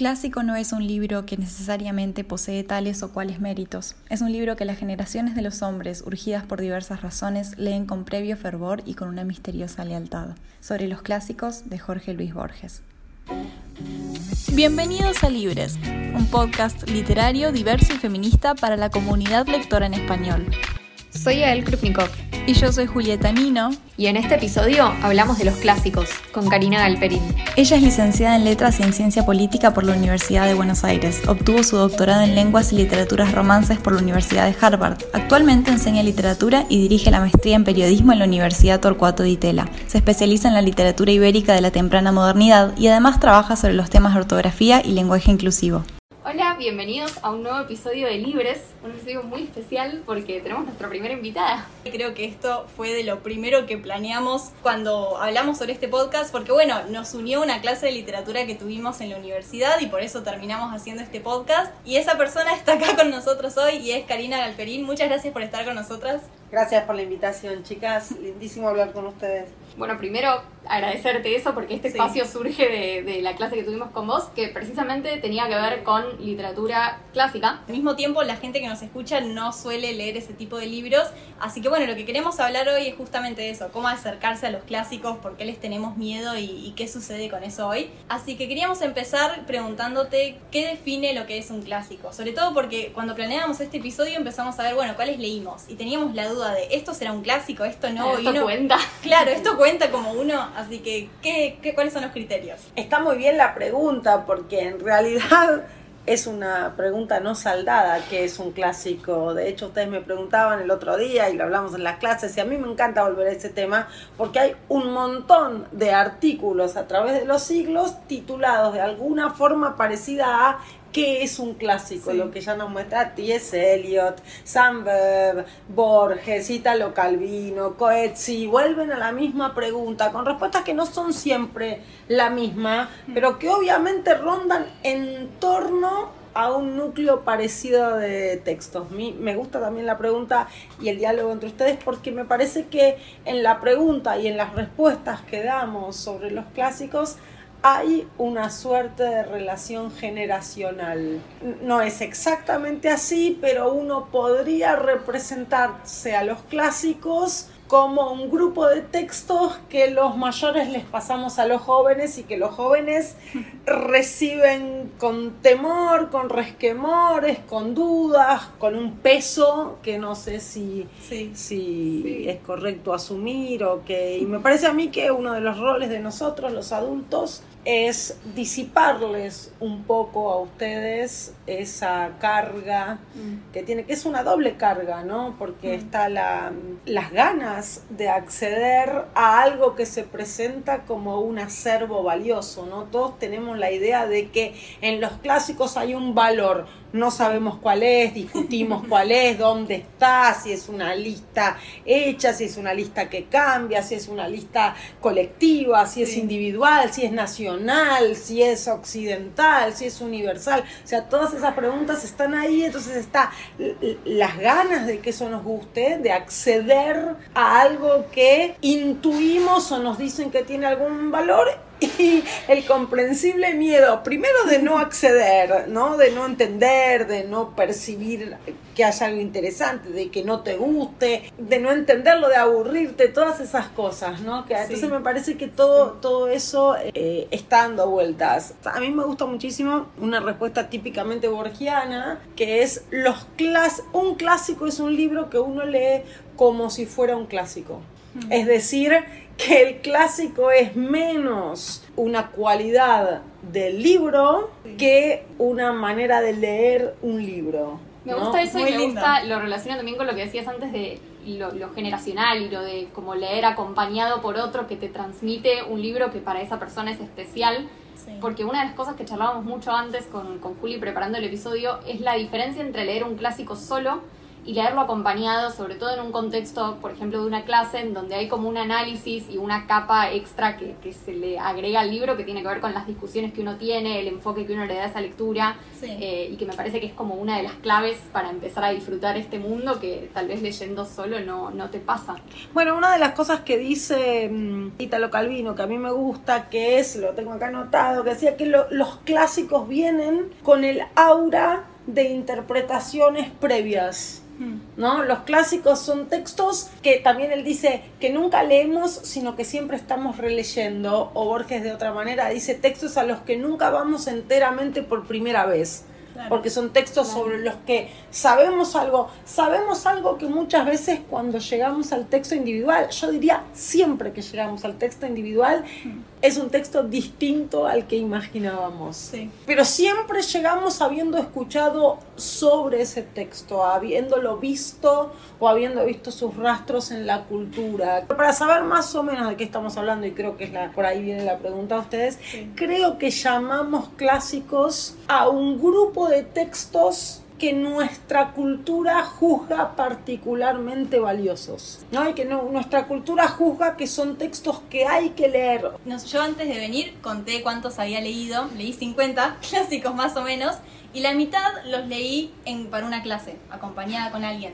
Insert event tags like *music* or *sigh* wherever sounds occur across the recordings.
Clásico no es un libro que necesariamente posee tales o cuales méritos. Es un libro que las generaciones de los hombres, urgidas por diversas razones, leen con previo fervor y con una misteriosa lealtad. Sobre los clásicos de Jorge Luis Borges. Bienvenidos a Libres, un podcast literario diverso y feminista para la comunidad lectora en español. Soy Ael Krupnikov. Y yo soy Julieta Nino. Y en este episodio hablamos de los clásicos, con Karina Galperín. Ella es licenciada en Letras y en Ciencia Política por la Universidad de Buenos Aires. Obtuvo su doctorado en Lenguas y Literaturas Romances por la Universidad de Harvard. Actualmente enseña literatura y dirige la maestría en Periodismo en la Universidad Torcuato Di Tella. Se especializa en la literatura ibérica de la temprana modernidad y además trabaja sobre los temas de ortografía y lenguaje inclusivo. Hola, bienvenidos a un nuevo episodio de Libres, un episodio muy especial porque tenemos nuestra primera invitada. Creo que esto fue de lo primero que planeamos cuando hablamos sobre este podcast, porque bueno, nos unió una clase de literatura que tuvimos en la universidad y por eso terminamos haciendo este podcast. Y esa persona está acá con nosotros hoy y es Karina Galperín. Muchas gracias por estar con nosotras. Gracias por la invitación, chicas. Lindísimo hablar con ustedes. Bueno, primero agradecerte eso porque este espacio surge de, de, la clase que tuvimos con vos, que precisamente tenía que ver con literatura clásica. Al mismo tiempo, la gente que nos escucha no suele leer ese tipo de libros, así que bueno, lo que queremos hablar hoy es justamente eso, cómo acercarse a los clásicos, por qué les tenemos miedo y, y qué sucede con eso hoy. Así que queríamos empezar preguntándote qué define lo que es un clásico, sobre todo porque cuando planeábamos este episodio empezamos a ver, bueno, cuáles leímos y teníamos la duda de esto será un clásico, esto no. Esto cuenta. Claro, esto cuenta como uno, así que ¿qué, qué, cuáles son los criterios? Está muy bien la pregunta porque en realidad es una pregunta no saldada que es un clásico. De hecho, ustedes me preguntaban el otro día y lo hablamos en las clases y a mí me encanta volver a ese tema porque hay un montón de artículos a través de los siglos titulados de alguna forma parecida a qué es un clásico, sí. lo que ya nos muestra T.S. Eliot, Sandberg, Borges, Italo Calvino, Coetzee, vuelven a la misma pregunta, con respuestas que no son siempre la misma, pero que obviamente rondan en torno a un núcleo parecido de textos. me gusta también la pregunta y el diálogo entre ustedes porque me parece que en la pregunta y en las respuestas que damos sobre los clásicos hay una suerte de relación generacional. No es exactamente así, pero uno podría representarse a los clásicos como un grupo de textos que los mayores les pasamos a los jóvenes y que los jóvenes *laughs* reciben con temor, con resquemores, con dudas, con un peso que no sé si, sí. si sí. es correcto asumir o que... Y me parece a mí que uno de los roles de nosotros, los adultos, es disiparles un poco a ustedes esa carga mm. que tiene, que es una doble carga, ¿no? Porque mm. está la, las ganas de acceder a algo que se presenta como un acervo valioso, ¿no? Todos tenemos la idea de que en los clásicos hay un valor, no sabemos cuál es, discutimos cuál es, dónde está, si es una lista hecha, si es una lista que cambia, si es una lista colectiva, si es individual, si es nacional, si es occidental, si es universal. O sea, todas esas preguntas están ahí, entonces está las ganas de que eso nos guste, de acceder a algo que intuimos o nos dicen que tiene algún valor y el comprensible miedo, primero de no acceder, ¿no? De no entender, de no percibir que haya algo interesante, de que no te guste, de no entenderlo, de aburrirte, todas esas cosas, ¿no? Que sí. entonces me parece que todo, todo eso eh, está dando vueltas. A mí me gusta muchísimo una respuesta típicamente borgiana, que es los clas un clásico es un libro que uno lee como si fuera un clásico. Mm. Es decir, que el clásico es menos una cualidad del libro sí. que una manera de leer un libro. Me gusta eso Muy y me lindo. gusta, lo relaciona también con lo que decías antes de lo, lo, generacional y lo de como leer acompañado por otro que te transmite un libro que para esa persona es especial. Sí. Porque una de las cosas que charlábamos mucho antes con, con Juli preparando el episodio es la diferencia entre leer un clásico solo y leerlo acompañado, sobre todo en un contexto, por ejemplo, de una clase en donde hay como un análisis y una capa extra que, se le agrega al libro que tiene que ver con las discusiones que uno tiene, el enfoque que uno le da a esa lectura eh, y que me parece que es como una de las claves para empezar a disfrutar este mundo que tal vez leyendo solo no, no te pasa. Bueno, una de las cosas que dice um, Italo Calvino, que a mí me gusta, que es, lo tengo acá anotado, que decía que los clásicos vienen con el aura de interpretaciones previas. ¿No? Los clásicos son textos que también él dice que nunca leemos, sino que siempre estamos releyendo, o Borges de otra manera dice textos a los que nunca vamos enteramente por primera vez. Porque son textos sobre los que sabemos algo, sabemos algo que muchas veces cuando llegamos al texto individual, yo diría siempre que llegamos al texto individual, es un texto distinto al que imaginábamos. Pero siempre llegamos habiendo escuchado sobre ese texto, habiéndolo visto o habiendo visto sus rastros en la cultura. Para saber más o menos de qué estamos hablando, y creo que es la, por ahí viene la pregunta a ustedes, creo que llamamos clásicos a un grupo de textos que nuestra cultura juzga particularmente valiosos. ¿no? Y que nuestra cultura juzga que son textos que hay que leer. yo antes de venir conté cuántos había leído, leí 50 *laughs* clásicos más o menos, y la mitad los leí en, para una clase, acompañada con alguien.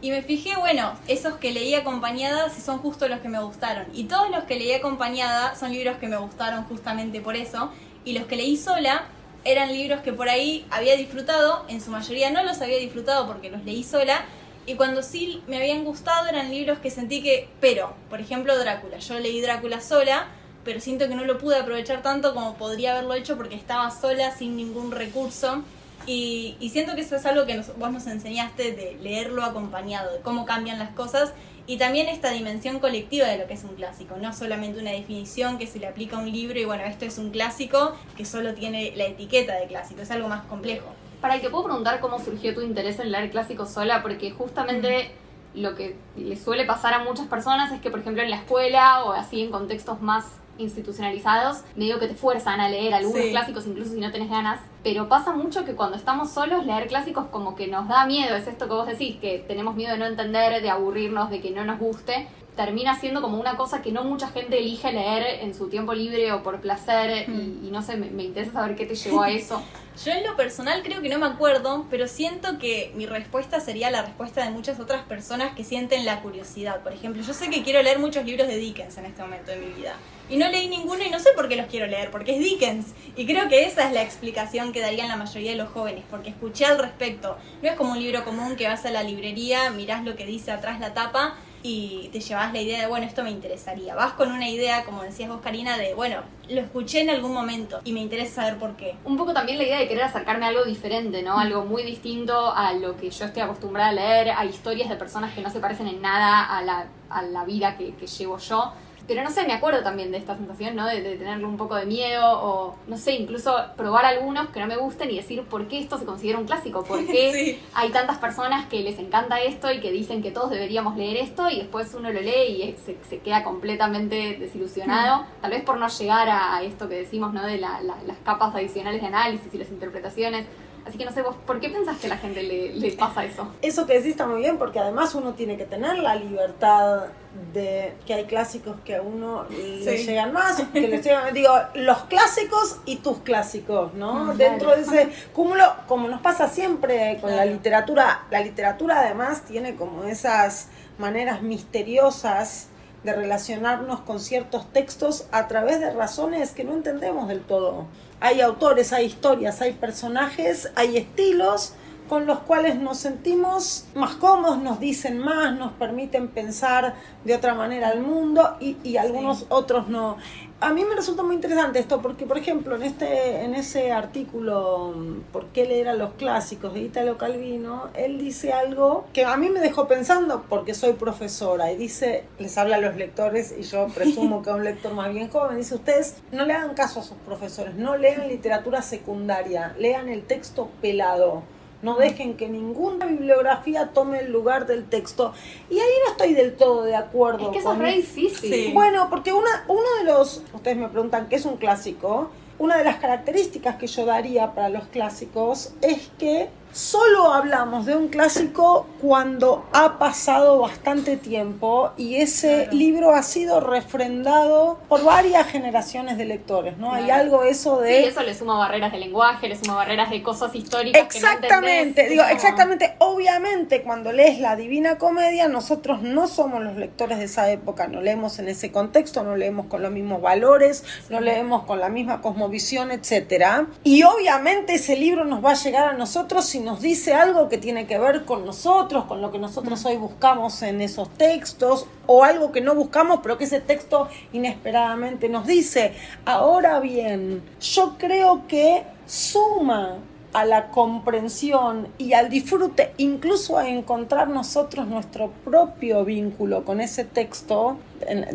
Y me fijé, bueno, esos que leí acompañada si son justo los que me gustaron. Y todos los que leí acompañada son libros que me gustaron justamente por eso. Y los que leí sola eran libros que por ahí había disfrutado, en su mayoría no los había disfrutado porque los leí sola, y cuando sí me habían gustado eran libros que sentí que, pero, por ejemplo Drácula, yo leí Drácula sola, pero siento que no lo pude aprovechar tanto como podría haberlo hecho porque estaba sola, sin ningún recurso. Y, siento que eso es algo que vos nos enseñaste de leerlo acompañado, de cómo cambian las cosas y también esta dimensión colectiva de lo que es un clásico, no solamente una definición que se le aplica a un libro y bueno, esto es un clásico que solo tiene la etiqueta de clásico, es algo más complejo. Para el que puedo preguntar cómo surgió tu interés en leer clásicos sola, porque justamente lo que le suele pasar a muchas personas es que, por ejemplo, en la escuela o así en contextos más institucionalizados, medio que te fuerzan a leer algunos clásicos incluso si no tenés ganas, pero pasa mucho que cuando estamos solos leer clásicos como que nos da miedo, es esto que vos decís, que tenemos miedo de no entender, de aburrirnos, de que no nos guste, termina siendo como una cosa que no mucha gente elige leer en su tiempo libre o por placer y, no sé, me, me interesa saber qué te llevó a eso. *laughs* Yo en lo personal creo que no me acuerdo, pero siento que mi respuesta sería la respuesta de muchas otras personas que sienten la curiosidad. Por ejemplo, yo sé que quiero leer muchos libros de Dickens en este momento de mi vida. Y no leí ninguno y no sé por qué los quiero leer, porque es Dickens. Y creo que esa es la explicación que darían la mayoría de los jóvenes, porque escuché al respecto. No es como un libro común que vas a la librería, mirás lo que dice atrás la tapa y te llevas la idea de, bueno, esto me interesaría. Vas con una idea, como decías vos, Karina, de, bueno, lo escuché en algún momento y me interesa saber por qué. Un poco también la idea de querer acercarme a algo diferente, ¿no? Algo muy distinto a lo que yo estoy acostumbrada a leer, a historias de personas que no se parecen en nada a la, a la vida que, que llevo yo pero no sé, me acuerdo también de esta sensación, ¿no? De, tenerle un poco de miedo o, no sé, incluso probar algunos que no me gusten y decir por qué esto se considera un clásico, por qué *laughs* hay tantas personas que les encanta esto y que dicen que todos deberíamos leer esto y después uno lo lee y se, queda completamente desilusionado, mm. tal vez por no llegar a esto que decimos, ¿no? De las capas adicionales de análisis y las interpretaciones. Así que no sé, vos, ¿por qué pensás que a la gente le, pasa eso? Eso que decís está muy bien, porque además uno tiene que tener la libertad de que hay clásicos que a uno le llegan más, que le llegan, digo, los clásicos y tus clásicos, ¿no? Dentro de ese cúmulo, como nos pasa siempre con la literatura, la literatura además tiene como esas maneras misteriosas de relacionarnos con ciertos textos a través de razones que no entendemos del todo hay autores, hay historias, hay personajes, hay estilos con los cuales nos sentimos más cómodos, nos dicen más, nos permiten pensar de otra manera el mundo y, algunos otros no. A mí me resulta muy interesante esto porque, por ejemplo, en, este, en ese artículo, ¿Por qué leer a los clásicos? de Italo Calvino, él dice algo que a mí me dejó pensando porque soy profesora y dice, les habla a los lectores y yo presumo que a un lector más bien joven, dice, ustedes no le hagan caso a sus profesores, no lean literatura secundaria, lean el texto pelado no dejen que ninguna bibliografía tome el lugar del texto. Y ahí no estoy del todo de acuerdo. Es que eso es re difícil. Bueno, porque una, uno de los, ustedes me preguntan qué es un clásico, una de las características que yo daría para los clásicos es que solo hablamos de un clásico cuando ha pasado bastante tiempo y ese libro ha sido refrendado por varias generaciones de lectores, ¿no? Hay algo eso de... Sí, eso le suma barreras de lenguaje, le suma barreras de cosas históricas. Exactamente, que digo, exactamente, obviamente cuando lees la Divina Comedia, nosotros no somos los lectores de esa época, no leemos en ese contexto, no leemos con los mismos valores, no leemos con la misma cosmovisión, etcétera. Y obviamente ese libro nos va a llegar a nosotros si nos dice algo que tiene que ver con nosotros, con lo que nosotros hoy buscamos en esos textos, o algo que no buscamos, pero que ese texto inesperadamente nos dice. Ahora bien, yo creo que suma a la comprensión y al disfrute, incluso a encontrar nosotros nuestro propio vínculo con ese texto,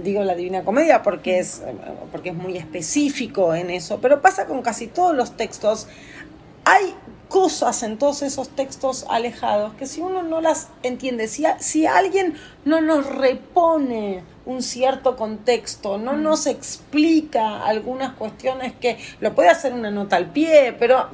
digo la Divina Comedia porque es, porque es muy específico en eso, pero pasa con casi todos los textos. Hay cosas en todos esos textos alejados que si uno no las entiende, si, si alguien no nos repone un cierto contexto, no mm. nos explica algunas cuestiones que lo puede hacer una nota al pie, pero,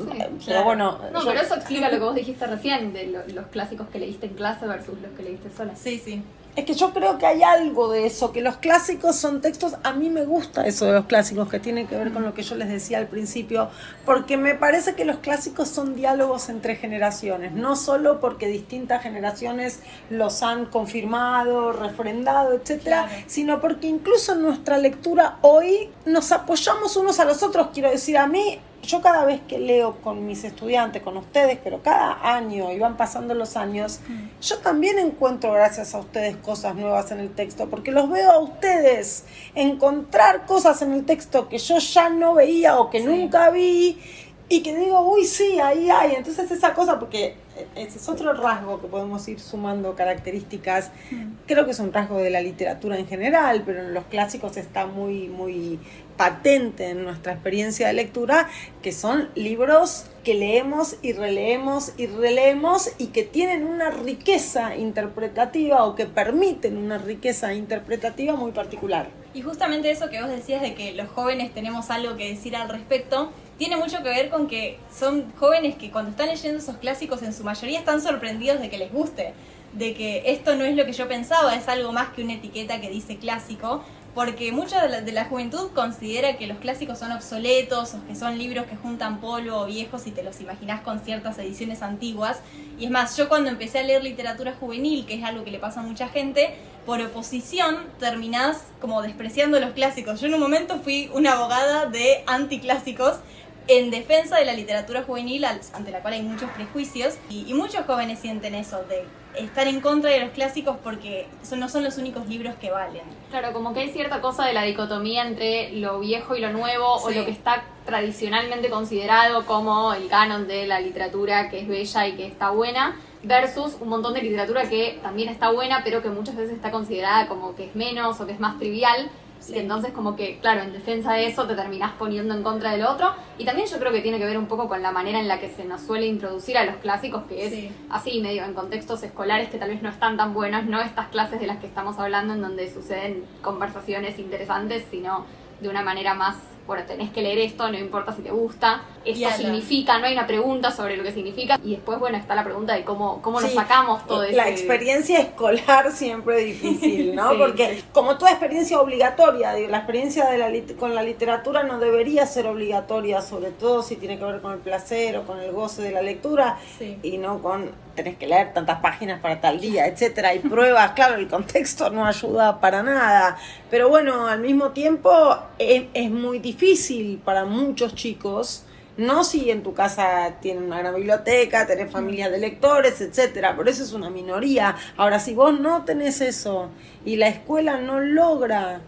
pero bueno. No, pero eso explica lo que vos dijiste recién de los clásicos que leíste en clase versus los que leíste sola. Sí, sí. Es que yo creo que hay algo de eso, que los clásicos son textos, a mí me gusta eso de los clásicos, que tiene que ver con lo que yo les decía al principio, porque me parece que los clásicos son diálogos entre generaciones, no solo porque distintas generaciones los han confirmado, refrendado, etcétera, sino porque incluso en nuestra lectura hoy nos apoyamos unos a los otros, quiero decir, a mí yo cada vez que leo con mis estudiantes, con ustedes, pero cada año y van pasando los años, mm. yo también encuentro gracias a ustedes cosas nuevas en el texto, porque los veo a ustedes encontrar cosas en el texto que yo ya no veía o que nunca vi y que digo, uy, sí, ahí hay. Entonces esa cosa, porque ese es otro rasgo que podemos ir sumando características. Mm. Creo que es un rasgo de la literatura en general, pero en los clásicos está muy, muy patente en nuestra experiencia de lectura, que son libros que leemos y releemos y releemos y que tienen una riqueza interpretativa o que permiten una riqueza interpretativa muy particular. Y justamente eso que vos decías de que los jóvenes tenemos algo que decir al respecto, tiene mucho que ver con que son jóvenes que cuando están leyendo esos clásicos en su mayoría están sorprendidos de que les guste, de que esto no es lo que yo pensaba, es algo más que una etiqueta que dice clásico, porque mucha de la, juventud considera que los clásicos son obsoletos o que son libros que juntan polvo o viejos y te los imaginas con ciertas ediciones antiguas. Y es más, yo cuando empecé a leer literatura juvenil, que es algo que le pasa a mucha gente, por oposición terminás como despreciando los clásicos. Yo en un momento fui una abogada de anticlásicos en defensa de la literatura juvenil ante la cual hay muchos prejuicios y, muchos jóvenes sienten eso, de estar en contra de los clásicos porque son, no son los únicos libros que valen. Claro, como que hay cierta cosa de la dicotomía entre lo viejo y lo nuevo o lo que está tradicionalmente considerado como el canon de la literatura que es bella y que está buena versus un montón de literatura que también está buena pero que muchas veces está considerada como que es menos o que es más trivial y entonces como que, claro, en defensa de eso te terminás poniendo en contra del otro. Y también yo creo que tiene que ver un poco con la manera en la que se nos suele introducir a los clásicos, que es así, medio en contextos escolares que tal vez no están tan buenos, no estas clases de las que estamos hablando en donde suceden conversaciones interesantes, sino de una manera más bueno, tenés que leer esto, no importa si te gusta, esto significa, no hay una pregunta sobre lo que significa, y después, bueno, está la pregunta de cómo, cómo nos sacamos todo eso. La experiencia escolar *laughs* siempre es difícil, ¿no? *laughs* Porque como toda experiencia obligatoria, digo, la experiencia de la con la literatura no debería ser obligatoria, sobre todo si tiene que ver con el placer o con el goce de la lectura, y no con tenés que leer tantas páginas para tal día, etcétera, y pruebas, claro, el contexto no ayuda para nada, pero bueno, al mismo tiempo es, muy difícil para muchos chicos, no si en tu casa tienen una gran biblioteca, tenés familia de lectores, etcétera, por eso es una minoría. Ahora, si vos no tenés eso y la escuela no logra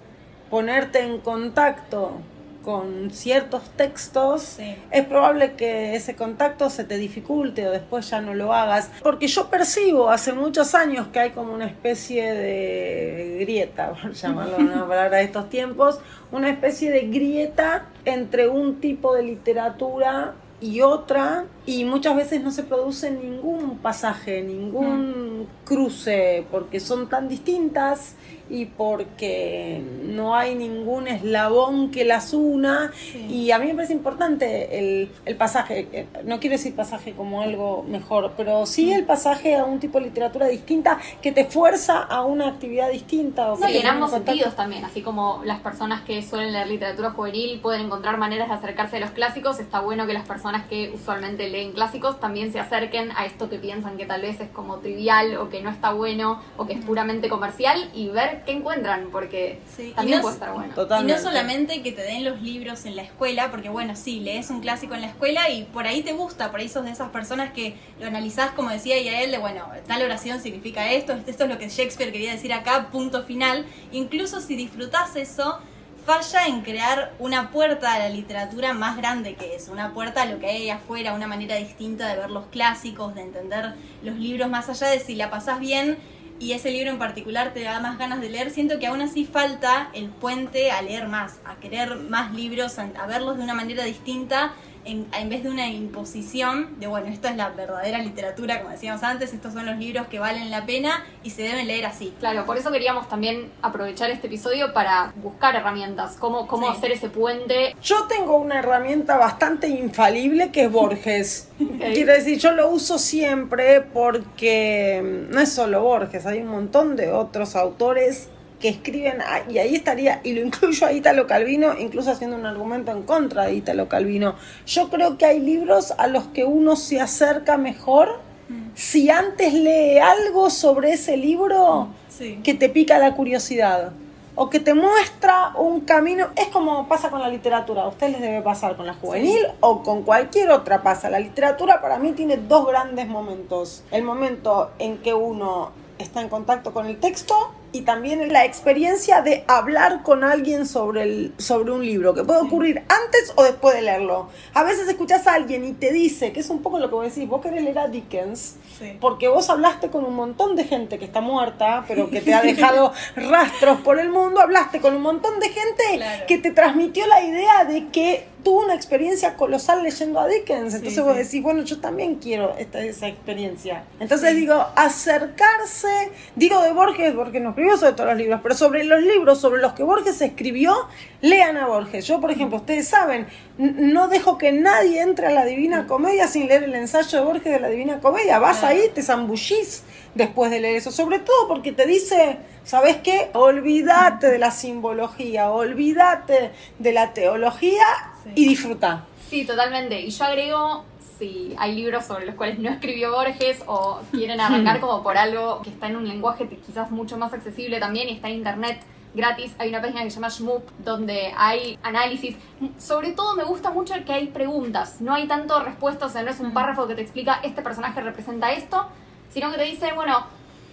ponerte en contacto con ciertos textos, es probable que ese contacto se te dificulte o después ya no lo hagas. Porque yo percibo hace muchos años que hay como una especie de grieta, *laughs* por llamarlo de una palabra de estos tiempos, una especie de grieta entre un tipo de literatura y otra, y muchas veces no se produce ningún pasaje, ningún mm. cruce, porque son tan distintas y porque no hay ningún eslabón que las una. Y a mí me parece importante el, el, pasaje, eh, no quiero decir pasaje como algo mejor, pero sí el pasaje a un tipo de literatura distinta que te fuerza a una actividad distinta. O y en ambos sentidos también, así como las personas que suelen leer literatura juvenil pueden encontrar maneras de acercarse a los clásicos, está bueno que las personas que usualmente leen clásicos también se acerquen a esto que piensan que tal vez es como trivial o que no está bueno o que es puramente comercial y ver qué encuentran, porque también puede estar bueno. Y no solamente que te den los libros en la escuela, porque bueno, sí, lees un clásico en la escuela y por ahí te gusta, por ahí sos de esas personas que lo analizás, como decía él de bueno, tal oración significa esto, esto es lo que Shakespeare quería decir acá, punto final. Incluso si disfrutás eso, falla en crear una puerta a la literatura más grande que es, una puerta a lo que hay afuera, una manera distinta de ver los clásicos, de entender los libros más allá de si la pasás bien y ese libro en particular te da más ganas de leer, siento que aún así falta el puente a leer más, a querer más libros, a verlos de una manera distinta en, en, vez de una imposición de, bueno, esto es la verdadera literatura, como decíamos antes, estos son los libros que valen la pena y se deben leer así. Claro, por eso queríamos también aprovechar este episodio para buscar herramientas, cómo, cómo hacer ese puente. Yo tengo una herramienta bastante infalible que es *laughs* Borges. Quiero decir, yo lo uso siempre porque no es solo Borges, hay un montón de otros autores que escriben, y ahí estaría, y lo incluyo a Italo Calvino, incluso haciendo un argumento en contra de Italo Calvino. Yo creo que hay libros a los que uno se acerca mejor mm. si antes lee algo sobre ese libro mm, que te pica la curiosidad o que te muestra un camino. Es como pasa con la literatura. A ustedes les debe pasar con la juvenil o con cualquier otra pasa. La literatura para mí tiene dos grandes momentos. El momento en que uno está en contacto con el texto y también la experiencia de hablar con alguien sobre, el, sobre un libro, que puede ocurrir antes o después de leerlo. A veces escuchas a alguien y te dice, que es un poco lo que vos decís, vos querés leer a Dickens, porque vos hablaste con un montón de gente que está muerta, pero que te ha dejado rastros por el mundo, hablaste con un montón de gente que te transmitió la idea de que tuvo una experiencia colosal leyendo a Dickens. Entonces vos decís, bueno, yo también quiero esta, esa experiencia. Entonces digo, acercarse, digo de Borges, porque nos sobre todos los libros, pero sobre los libros sobre los que Borges escribió, lean a Borges. Yo, por ejemplo, ustedes saben, no dejo que nadie entre a la Divina Comedia sin leer el ensayo de Borges de la Divina Comedia. Vas ahí, te zambullís después de leer eso, sobre todo porque te dice, ¿sabes qué? Olvídate de la simbología, olvídate de la teología y disfruta. Sí, totalmente. Y yo agrego si hay libros sobre los cuales no escribió Borges o quieren *laughs* arrancar como por algo que está en un lenguaje quizás mucho más accesible también y está en internet gratis. Hay una página que se llama Shmoop donde hay análisis. Sobre todo me gusta mucho que hay preguntas. No hay tanto respuestas, o sea, no es un mm. párrafo que te explica este personaje representa esto, sino que te dice, bueno,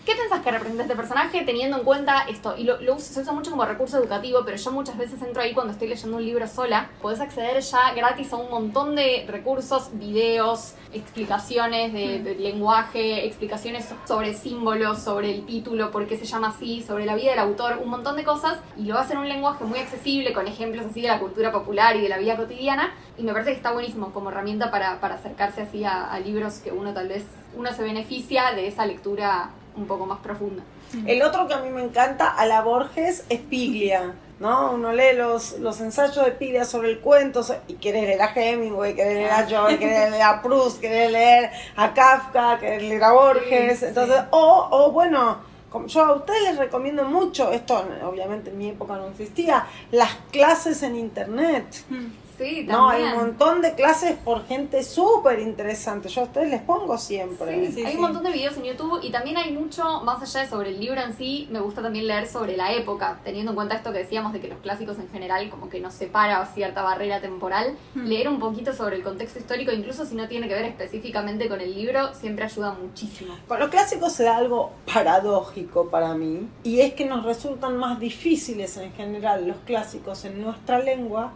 ¿Qué pensás que representa este personaje teniendo en cuenta esto? Y lo, lo se usa mucho como recurso educativo, pero yo muchas veces entro ahí cuando estoy leyendo un libro sola. Podés acceder ya gratis a un montón de recursos, videos, explicaciones de, de, lenguaje, explicaciones sobre símbolos, sobre el título, por qué se llama así, sobre la vida del autor, un montón de cosas. Y lo hace en un lenguaje muy accesible, con ejemplos así de la cultura popular y de la vida cotidiana. Y me parece que está buenísimo como herramienta para, para acercarse así a, a libros que uno tal vez, uno se beneficia de esa lectura un poco más profunda. El otro que a mí me encanta, a la Borges, es Piglia. ¿no? Uno lee los, los ensayos de Piglia sobre el cuento y quiere leer a Hemingway, quiere leer a Joy, quiere leer a Proust, quiere leer a Kafka, quiere leer a Borges. Entonces, o, o bueno, yo a ustedes les recomiendo mucho, esto obviamente en mi época no existía, las clases en internet. Mm. Sí, No, hay un montón de clases por gente súper interesante. Yo a ustedes les pongo siempre. Sí, hay un montón de videos en YouTube y también hay mucho, más allá de sobre el libro en sí, me gusta también leer sobre la época, teniendo en cuenta esto que decíamos de que los clásicos en general como que nos separa cierta barrera temporal. Hmm. Leer un poquito sobre el contexto histórico, incluso si no tiene que ver específicamente con el libro, siempre ayuda muchísimo. Con los clásicos se da algo paradójico para mí y es que nos resultan más difíciles en general los clásicos en nuestra lengua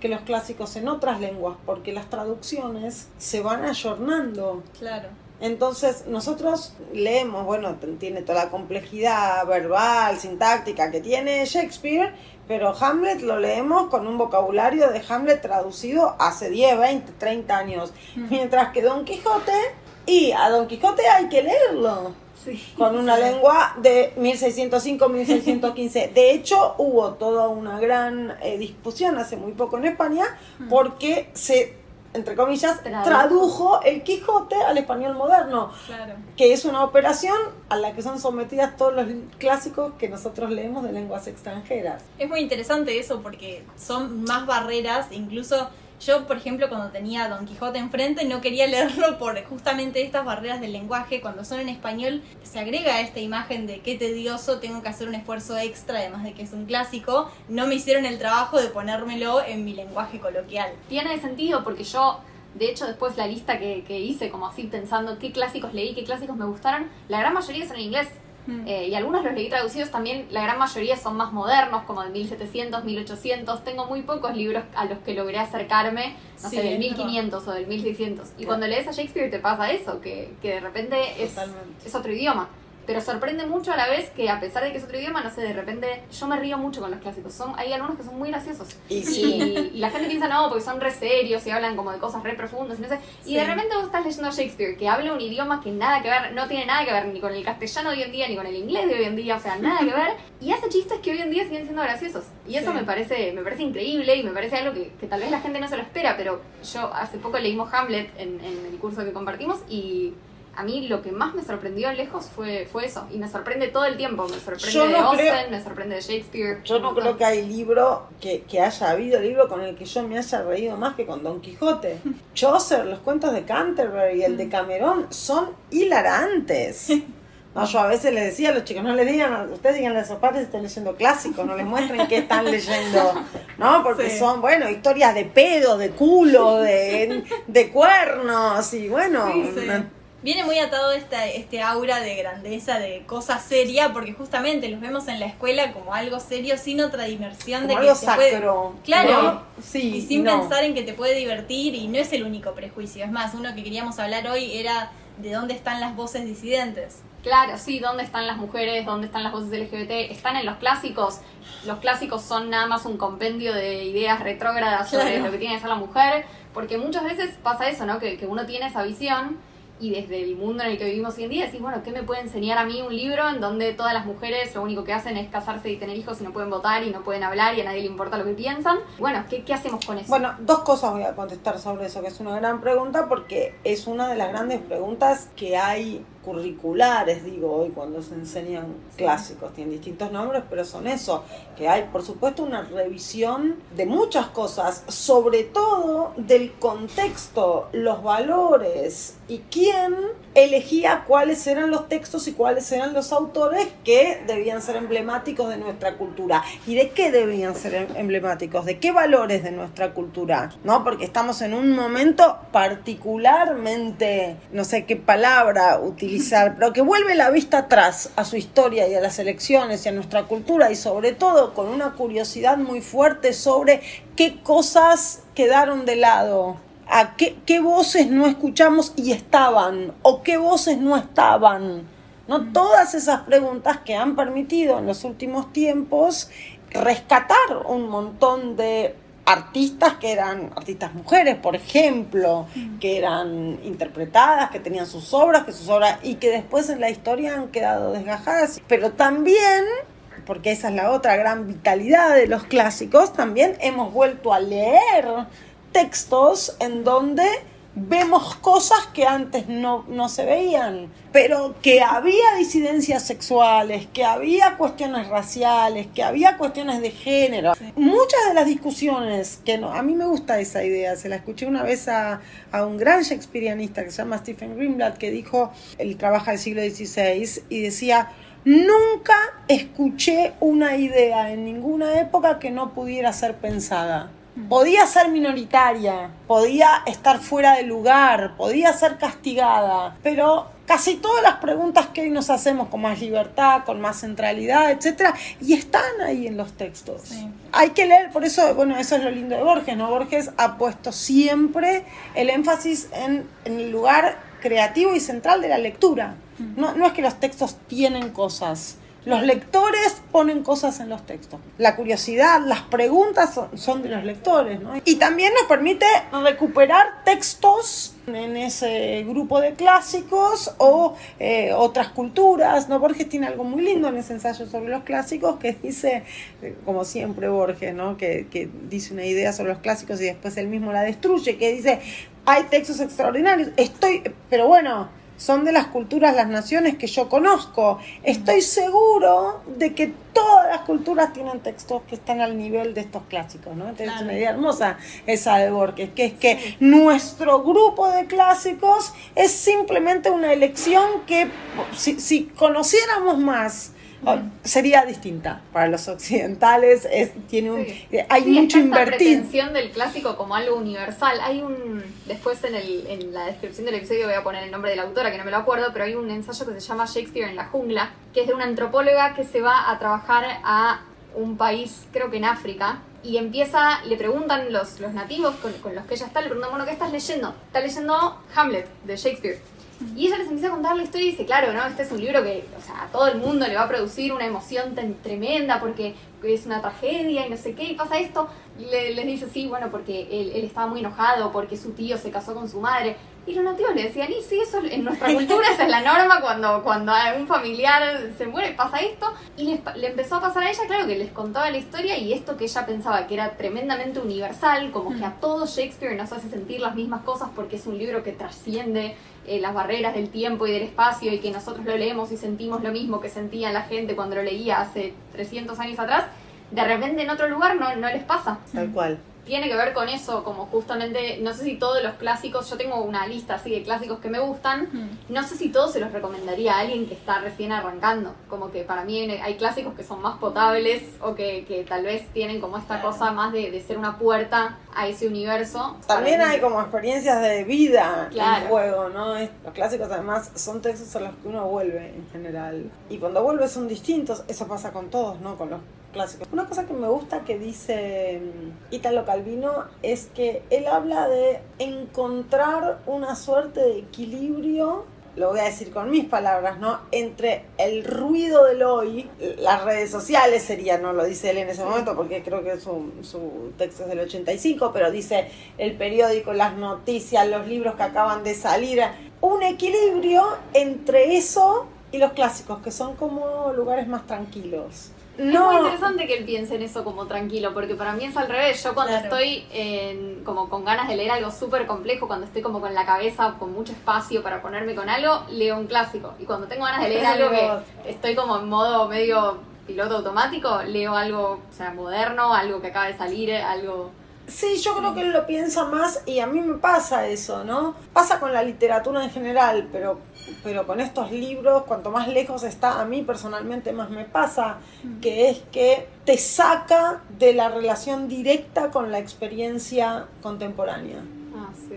que los clásicos en otras lenguas, porque las traducciones se van ayornando. Claro. Entonces nosotros leemos, bueno, tiene toda la complejidad verbal, sintáctica que tiene Shakespeare, pero Hamlet lo leemos con un vocabulario de Hamlet traducido hace 10, 20, 30 años, mientras que Don Quijote, y a Don Quijote hay que leerlo. Con una lengua de 1605-1615. De hecho, hubo toda una gran eh, discusión hace muy poco en España mm. porque se entre comillas, tradujo. el Quijote al español moderno, que es una operación a la que son sometidas todos los clásicos que nosotros leemos de lenguas extranjeras. Es muy interesante eso porque son más barreras, incluso yo, por ejemplo, cuando tenía Don Quijote enfrente, no quería leerlo por justamente estas barreras del lenguaje. Cuando son en español, se agrega esta imagen de qué tedioso, tengo que hacer un esfuerzo extra, además de que es un clásico. No me hicieron el trabajo de ponérmelo en mi lenguaje coloquial. Tiene sentido porque yo de hecho, después la lista que, que, hice, como así pensando qué clásicos leí, qué clásicos me gustaron, la gran mayoría son en inglés. Eh, y algunos los leí traducidos también, la gran mayoría son más modernos, como de 1700, 1800. Tengo muy pocos libros a los que logré acercarme, no sé, del 1500 o del 1600. Y cuando lees a Shakespeare te pasa eso, que, que de repente es, es otro idioma pero sorprende mucho a la vez que a pesar de que es otro idioma, no sé, de repente yo me río mucho con los clásicos. Son, hay algunos que son muy graciosos. Y, y, la gente piensa, no, porque son re serios y hablan como de cosas re profundas y no sé. Y de repente vos estás leyendo Shakespeare, que habla un idioma que nada que ver, no tiene nada que ver ni con el castellano de hoy en día, ni con el inglés de hoy en día, o sea, nada que ver. *laughs* Y hace chistes que hoy en día siguen siendo graciosos. Y eso me parece me parece increíble y me parece algo que, que, tal vez la gente no se lo espera, pero yo hace poco leímos Hamlet en, en el curso que compartimos y a mí lo que más me sorprendió lejos fue, fue eso. Y me sorprende todo el tiempo. Me sorprende de Austen, me sorprende de Shakespeare. Yo no creo que hay libro que, haya habido libro con el que yo me haya reído más que con Don Quijote. *laughs* Chaucer, los cuentos de Canterbury y el de mm. Cameron son hilarantes. *laughs* No, yo a veces les decía a los chicos, no les digan, ustedes digan a sus padres están leyendo clásicos, no les muestren qué están *laughs* leyendo, ¿no? Porque son, bueno, historias de pedo, de culo, de, de cuernos y bueno, Viene muy atado esta, este aura de grandeza, de cosa seria, porque justamente los vemos en la escuela como algo serio, sin otra diversión de que se puede. Claro, sí, y sin pensar en que te puede divertir, y no es el único prejuicio. Es más, uno que queríamos hablar hoy era de dónde están las voces disidentes. Claro, sí, dónde están las mujeres, dónde están las voces LGBT, están en los clásicos. Los clásicos son nada más un compendio de ideas retrógradas sobre lo que tiene que ser la mujer, porque muchas veces pasa eso, ¿no? Que, que uno tiene esa visión y desde el mundo en el que vivimos hoy en día decís, bueno, ¿qué me puede enseñar a mí un libro en donde todas las mujeres lo único que hacen es casarse y tener hijos y no pueden votar y no pueden hablar y a nadie le importa lo que piensan? Bueno, ¿qué, qué hacemos con eso? Bueno, dos cosas voy a contestar sobre eso, que es una gran pregunta porque es una de las grandes preguntas que hay curriculares, digo hoy, cuando se enseñan clásicos, tienen distintos nombres, pero son eso, que hay por supuesto una revisión de muchas cosas, sobre todo del contexto, los valores y quién elegía cuáles eran los textos y cuáles eran los autores que debían ser emblemáticos de nuestra cultura. ¿Y de qué debían ser em-, emblemáticos? ¿De qué valores de nuestra cultura? ¿No? Porque estamos en un momento particularmente, no sé qué palabra utilizar, pero que vuelve la vista atrás a su historia y a las elecciones y a nuestra cultura y sobre todo con una curiosidad muy fuerte sobre qué cosas quedaron de lado a qué, voces no escuchamos y estaban, o qué voces no estaban. ¿no? Todas esas preguntas que han permitido en los últimos tiempos rescatar un montón de artistas que eran artistas mujeres, por ejemplo, mm. que eran interpretadas, que tenían sus obras, que sus obras y que después en la historia han quedado desgajadas, pero también porque esa es la otra gran vitalidad de los clásicos, también hemos vuelto a leer textos en donde vemos cosas que antes no, se veían, pero que había disidencias sexuales, que había cuestiones raciales, que había cuestiones de género. Muchas de las discusiones, que no, a mí me gusta esa idea, se la escuché una vez a, a un gran shakespearianista que se llama Stephen Greenblatt, que dijo, él trabaja del siglo XVI, y decía, nunca escuché una idea en ninguna época que no pudiera ser pensada podía ser minoritaria, podía estar fuera de lugar, podía ser castigada, pero casi todas las preguntas que hoy nos hacemos con más libertad, con más centralidad, etcétera, y están ahí en los textos. Hay que leer, por eso, bueno, eso es lo lindo de Borges, ¿no? Borges ha puesto siempre el énfasis en, el lugar creativo y central de la lectura. No, no es que los textos tienen cosas, Los lectores ponen cosas en los textos. La curiosidad, las preguntas son, de los lectores, ¿no? Y también nos permite recuperar textos en ese grupo de clásicos o eh, otras culturas, ¿no? Borges tiene algo muy lindo en ese ensayo sobre los clásicos que dice, eh, como siempre Borges, ¿no? Que, que dice una idea sobre los clásicos y después él mismo la destruye, que dice, hay textos extraordinarios, estoy, pero bueno, son de las culturas, las naciones que yo conozco. Estoy seguro de que todas las culturas tienen textos que están al nivel de estos clásicos, ¿no? Entonces es una idea hermosa esa de Borges, que es que nuestro grupo de clásicos es simplemente una elección que si, si conociéramos más sería distinta para los occidentales es tiene un eh, hay mucho invertir esta del clásico como algo universal hay un después en, el, en la descripción del episodio voy a poner el nombre de la autora que no me lo acuerdo pero hay un ensayo que se llama Shakespeare en la jungla que es de una antropóloga que se va a trabajar a un país creo que en África y empieza, le preguntan los, los nativos con, con los que ella está, le preguntan, bueno, ¿qué estás leyendo? Está leyendo Hamlet de Shakespeare. Y ella les empieza a contar la historia y dice, claro, ¿no? Este es un libro que, o sea, a todo el mundo le va a producir una emoción tremenda porque es una tragedia y no sé qué, y pasa esto. Y le, les dice, sí, bueno, porque él, él, estaba muy enojado porque su tío se casó con su madre. Y los nativos le decían, y sí, eso en nuestra cultura esa es la norma, cuando, cuando un familiar se muere pasa esto. Y le empezó a pasar a ella, claro, que les contaba la historia y esto que ella pensaba que era tremendamente universal, como que a todos Shakespeare nos hace sentir las mismas cosas porque es un libro que trasciende eh, las barreras del tiempo y del espacio y que nosotros lo leemos y sentimos lo mismo que sentía la gente cuando lo leía hace 300 años atrás, de repente en otro lugar no, no les pasa. Tal cual tiene que ver con eso, como justamente, no sé si todos los clásicos, yo tengo una lista así de clásicos que me gustan, no sé si todos se los recomendaría a alguien que está recién arrancando, como que para mí hay clásicos que son más potables o que, que tal vez tienen como esta cosa más de, de, ser una puerta a ese universo. También hay como experiencias de vida en juego, ¿no? Los clásicos además son textos a los que uno vuelve en general. Y cuando vuelve son distintos, eso pasa con todos, ¿no? Con los clásicos. Una cosa que me gusta que dice mm, Italo Calvino es que él habla de encontrar una suerte de equilibrio lo voy a decir con mis palabras, ¿no? Entre el ruido del hoy, las redes sociales sería, no lo dice él en ese momento porque creo que su, su texto es del 85, pero dice el periódico, las noticias, los libros que acaban de salir, un equilibrio entre eso y los clásicos, que son como lugares más tranquilos. No. Es muy interesante que él piense en eso como tranquilo, porque para mí es al revés. Yo cuando estoy como con ganas de leer algo súper complejo, cuando estoy como con la cabeza con mucho espacio para ponerme con algo, leo un clásico. Y cuando tengo ganas de leer *laughs* algo que estoy como en modo medio piloto automático, leo algo o sea, moderno, algo que acaba de salir, algo... Sí, yo creo que él lo piensa más y a mí me pasa eso, ¿no? Pasa con la literatura en general, pero pero con estos libros, cuanto más lejos está, a mí personalmente más me pasa, mm. que es que te saca de la relación directa con la experiencia contemporánea.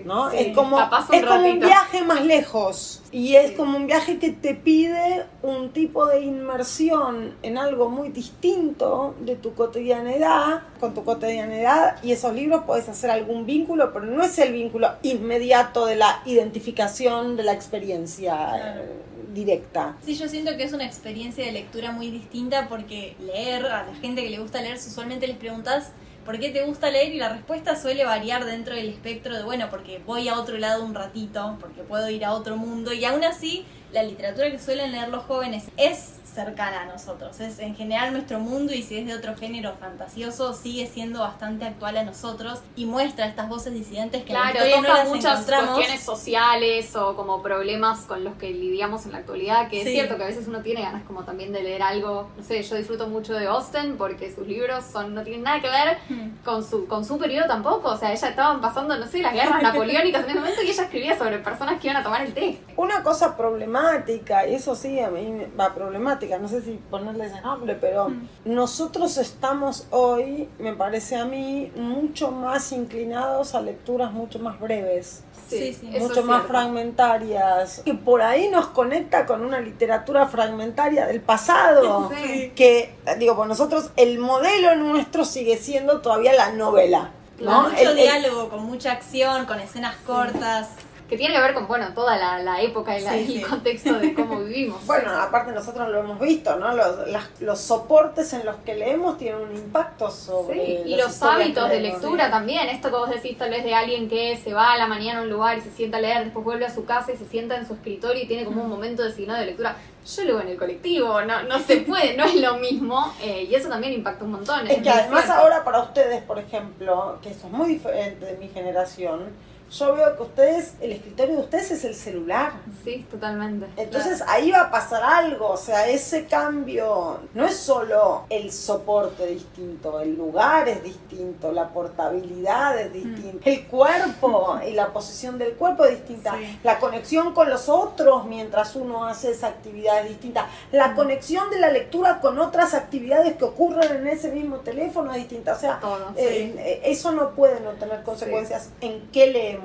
¿No? Es como, es como un viaje más lejos y es como un viaje que te pide un tipo de inmersión en algo muy distinto de tu cotidianidad, con tu cotidianidad y esos libros puedes hacer algún vínculo, pero no es el vínculo inmediato de la identificación de la experiencia. Eh, directa. Sí, yo siento que es una experiencia de lectura muy distinta porque leer, a la gente que le gusta leer, usualmente les preguntas ¿por qué te gusta leer? Y la respuesta suele variar dentro del espectro de, bueno, porque voy a otro lado un ratito, porque puedo ir a otro mundo, y aún así la literatura que suelen leer los jóvenes es cercana a nosotros. Es en general nuestro mundo y si es de otro género fantasioso sigue siendo bastante actual a nosotros y muestra estas voces disidentes que claro, toca muchas cuestiones sociales o como problemas con los que lidiamos en la actualidad, que es cierto que a veces uno tiene ganas como también de leer algo, no sé, yo disfruto mucho de Austen porque sus libros son no tienen nada que ver hmm. con su con su periodo tampoco, o sea, ella estaban pasando, no sé, las guerras *laughs* napoleónicas en ese momento y ella escribía sobre personas que iban a tomar el té. Una cosa problemática, y eso sí a mí va problemática no sé si ponerle ese nombre, pero mm. nosotros estamos hoy, me parece a mí, mucho más inclinados a lecturas mucho más breves. Sí, sí, mucho más fragmentarias, que por ahí nos conecta con una literatura fragmentaria del pasado, *laughs* que digo, por nosotros el modelo nuestro sigue siendo todavía la novela. ¿no? mucho diálogo, con mucha acción, con escenas cortas. Que tiene que ver con, bueno, toda la, época y el contexto de cómo *laughs* vivimos. bueno, aparte nosotros lo hemos visto, ¿no? Los, los soportes en los que leemos tienen un impacto sobre... Sí, y los hábitos de lectura también, esto que vos decís tal vez de alguien que se va a la mañana a un lugar y se sienta a leer, después vuelve a su casa y se sienta en su escritorio y tiene como un momento designado de lectura. Yo leo en el colectivo, no, no se *laughs* puede, no es lo mismo, eh, y eso también impacta un montón. Es, que además ahora para ustedes, por ejemplo, que son muy diferentes de mi generación, yo veo que ustedes, el escritorio de ustedes es el celular. Sí, totalmente. Entonces ahí va a pasar algo, o sea, ese cambio no es solo el soporte distinto, el lugar es distinto, la portabilidad es distinta, el cuerpo *laughs* y la posición del cuerpo es distinta, la conexión con los otros mientras uno hace esa actividad es distinta, la conexión de la lectura con otras actividades que ocurren en ese mismo teléfono es distinta, o sea, eh, eh, eso no puede no tener consecuencias en qué leemos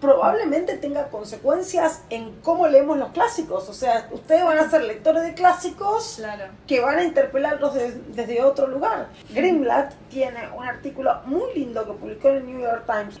probablemente tenga consecuencias en cómo leemos los clásicos. O sea, ustedes van a ser lectores de clásicos que van a interpelarlos desde otro lugar. Greenblatt tiene un artículo muy lindo que publicó en el New York Times.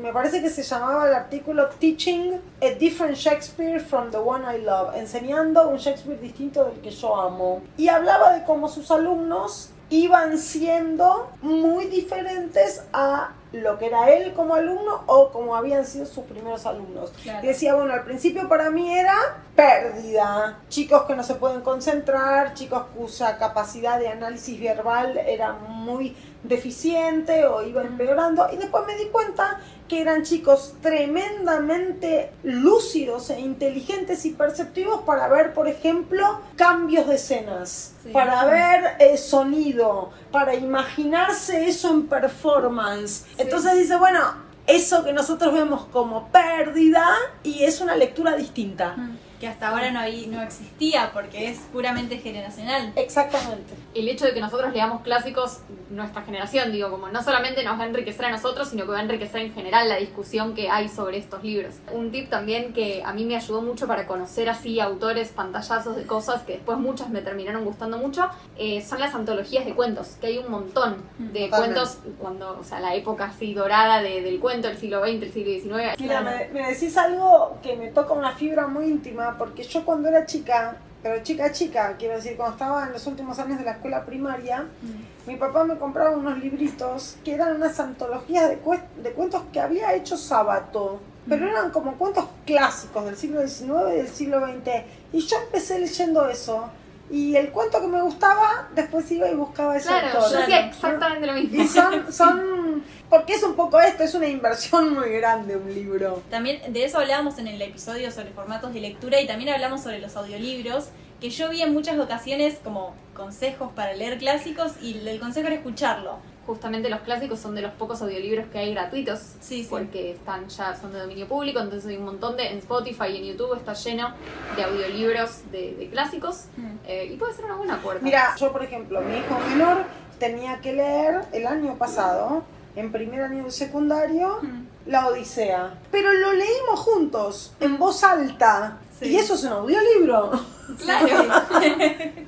me parece que se llamaba el artículo Teaching a Different Shakespeare from the One I Love. Enseñando un Shakespeare distinto del que yo amo. Y hablaba de cómo sus alumnos iban siendo muy diferentes a lo que era él como alumno o como habían sido sus primeros alumnos. Decía, bueno, al principio para mí era pérdida, chicos que no se pueden concentrar, chicos cuya capacidad de análisis verbal era muy deficiente o iba empeorando. Y después me di cuenta que eran chicos tremendamente lúcidos e inteligentes y perceptivos para ver, por ejemplo, cambios de escenas, para ver eh, sonido, para imaginarse eso en performance. Entonces dice, bueno, eso que nosotros vemos como pérdida y es una lectura distinta. Mm que hasta ahora no, no existía porque es puramente generacional. Exactamente. El hecho de que nosotros leamos clásicos, nuestra generación, digo, como no solamente nos va a enriquecer a nosotros, sino que va a enriquecer en general la discusión que hay sobre estos libros. Un tip también que a mí me ayudó mucho para conocer así autores, pantallazos de cosas que después muchas me terminaron gustando mucho, eh, son las antologías de cuentos, que hay un montón de cuentos cuando, o sea, la época así dorada del cuento, el siglo XX, el siglo XIX. Mira, me, me decís algo que me toca una fibra muy íntima porque yo cuando era chica, pero chica chica, quiero decir, cuando estaba en los últimos años de la escuela primaria, mm. mi papá me compraba unos libritos que eran unas antologías de, de cuentos que había hecho Sábato, pero mm. eran como cuentos clásicos del siglo XIX y del siglo XX. Y yo empecé leyendo eso. Y el cuento que me gustaba, después iba y buscaba ese claro, Yo hacía exactamente lo mismo. Y son, son *laughs* porque es un poco esto, es una inversión muy grande un libro. También de eso hablábamos en el episodio sobre formatos de lectura y también hablamos sobre los audiolibros, que yo vi en muchas ocasiones como consejos para leer clásicos y el consejo era escucharlo. Justamente los clásicos son de los pocos audiolibros que hay gratuitos, sí, porque están ya son de dominio público, entonces hay un montón de en Spotify y en YouTube está lleno de audiolibros de, clásicos mm. eh, y puede ser una buena puerta. Mira, yo por ejemplo, mi hijo menor tenía que leer el año pasado en primer año de secundario, La Odisea. Pero lo leímos juntos, en voz alta. Y eso es un audiolibro. Claro. *laughs*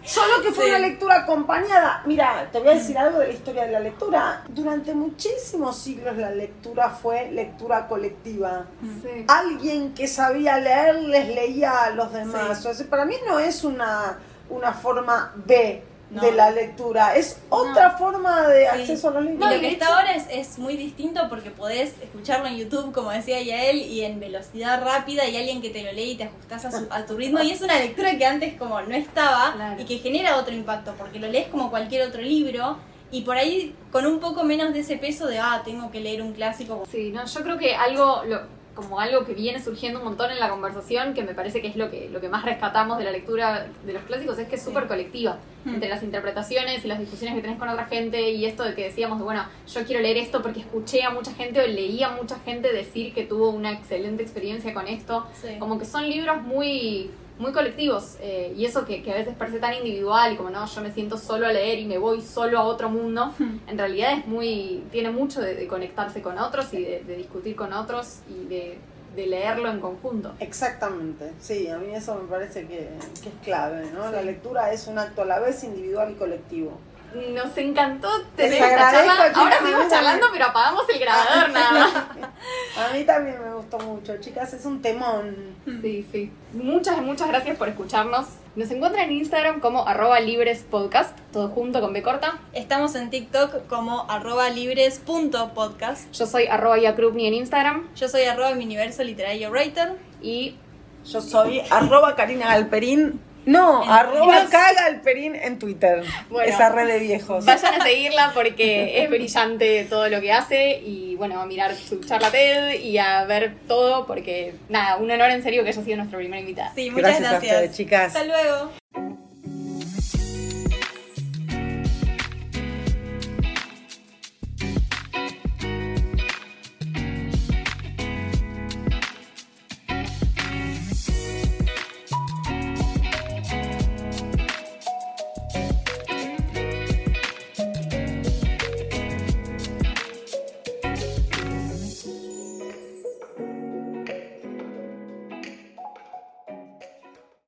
Solo que fue una lectura acompañada. Mira, te voy a decir algo de la historia de la lectura. Durante muchísimos siglos la lectura fue lectura colectiva. Alguien que sabía leer les leía a los demás. O sea, para mí no es una, una forma De la lectura. Es otra forma de acceso a los libros. y lo que está ahora es, es, muy distinto porque podés escucharlo en YouTube, como decía Yael, y en velocidad rápida y alguien que te lo lee y te ajustás a, tu ritmo. Y es una lectura que antes como no estaba y que genera otro impacto porque lo lees como cualquier otro libro. Y por ahí con un poco menos de ese peso de, ah, tengo que leer un clásico. Sí, no, yo creo que algo, lo, como algo que viene surgiendo un montón en la conversación, que me parece que es lo que, lo que más rescatamos de la lectura de los clásicos, es que es súper colectiva. Hmm. Entre las interpretaciones y las discusiones que tenés con otra gente y esto de que decíamos, bueno, yo quiero leer esto porque escuché a mucha gente o leí a mucha gente decir que tuvo una excelente experiencia con esto. Como que son libros muy muy colectivos eh, y eso que, a veces parece tan individual y como no, yo me siento solo a leer y me voy solo a otro mundo, *laughs* en realidad es muy, tiene mucho de, conectarse con otros y de, discutir con otros y de, leerlo en conjunto. Exactamente, sí, a mí eso me parece que, es clave, ¿no? La lectura es un acto a la vez individual y colectivo. Nos encantó tener esta charla. Ahora seguimos charlando, pero apagamos el grabador nada más. *laughs* A mí también me gustó mucho, chicas, es un temón. Sí, sí. Muchas, muchas gracias por escucharnos. Nos encuentran en Instagram como arroba librespodcast, todo junto con B corta. Estamos en TikTok como arroba libres.podcast. Yo soy arroba Yakrupni en Instagram. Yo soy arroba mi universo literario writer. Y yo soy arroba Karina Galperín no, arroba *laughs* caga el perín en Twitter. esa red de viejos. Vayan a seguirla porque es brillante todo lo que hace y bueno, a mirar su charla TED y a ver todo porque nada, un honor en serio que haya sido nuestra primera invitada. Sí, muchas gracias. chicas. Hasta luego.